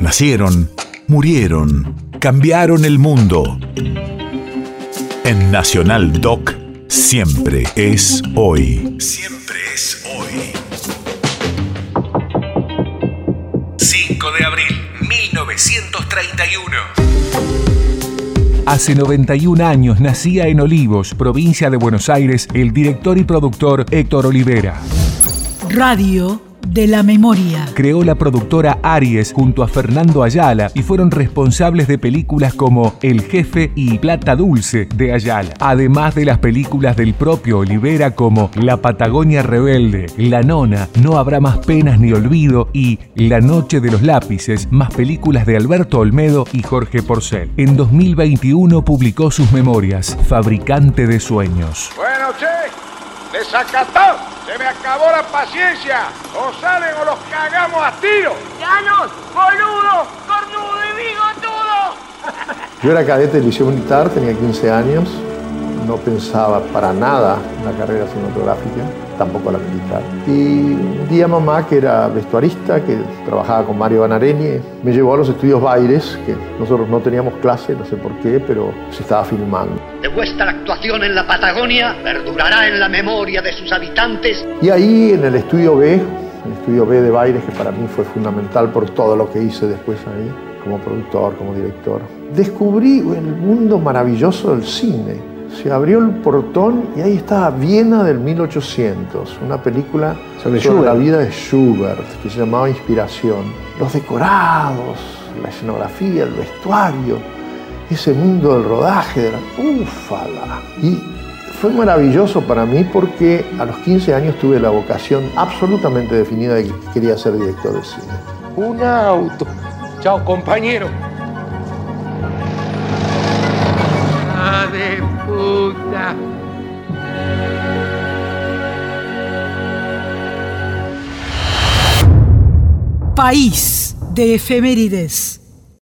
Nacieron, murieron, cambiaron el mundo. En Nacional Doc, siempre es hoy. Siempre es hoy. 5 de abril, 1931. Hace 91 años nacía en Olivos, provincia de Buenos Aires, el director y productor Héctor Olivera. Radio de la memoria. Creó la productora Aries junto a Fernando Ayala y fueron responsables de películas como El Jefe y Plata Dulce de Ayala, además de las películas del propio Olivera como La Patagonia Rebelde, La Nona, No Habrá Más Penas ni Olvido y La Noche de los Lápices, más películas de Alberto Olmedo y Jorge Porcel. En 2021 publicó sus memorias, Fabricante de Sueños. Bueno, che, desacató. Se me acabó la paciencia. O salen o los cagamos a tiro. ¡Llanos, boludo, cornudo y bigotudo! Yo era cadete del liceo militar, tenía 15 años. No pensaba para nada en la carrera cinematográfica tampoco la militar. Y un día mamá, que era vestuarista, que trabajaba con Mario Banareni, me llevó a los estudios Baires, que nosotros no teníamos clase, no sé por qué, pero se estaba filmando. De vuestra actuación en la Patagonia perdurará en la memoria de sus habitantes. Y ahí en el estudio B, el estudio B de Baires, que para mí fue fundamental por todo lo que hice después ahí, como productor, como director, descubrí el mundo maravilloso del cine se abrió el portón y ahí estaba Viena del 1800, una película sobre, la vida de Schubert que se llamaba Inspiración. Los decorados, la escenografía, el vestuario, ese mundo del rodaje, de la ¡ufala! Y fue maravilloso para mí porque a los 15 años tuve la vocación absolutamente definida de que quería ser director de cine. Un auto. Chao, compañero. País de efemérides.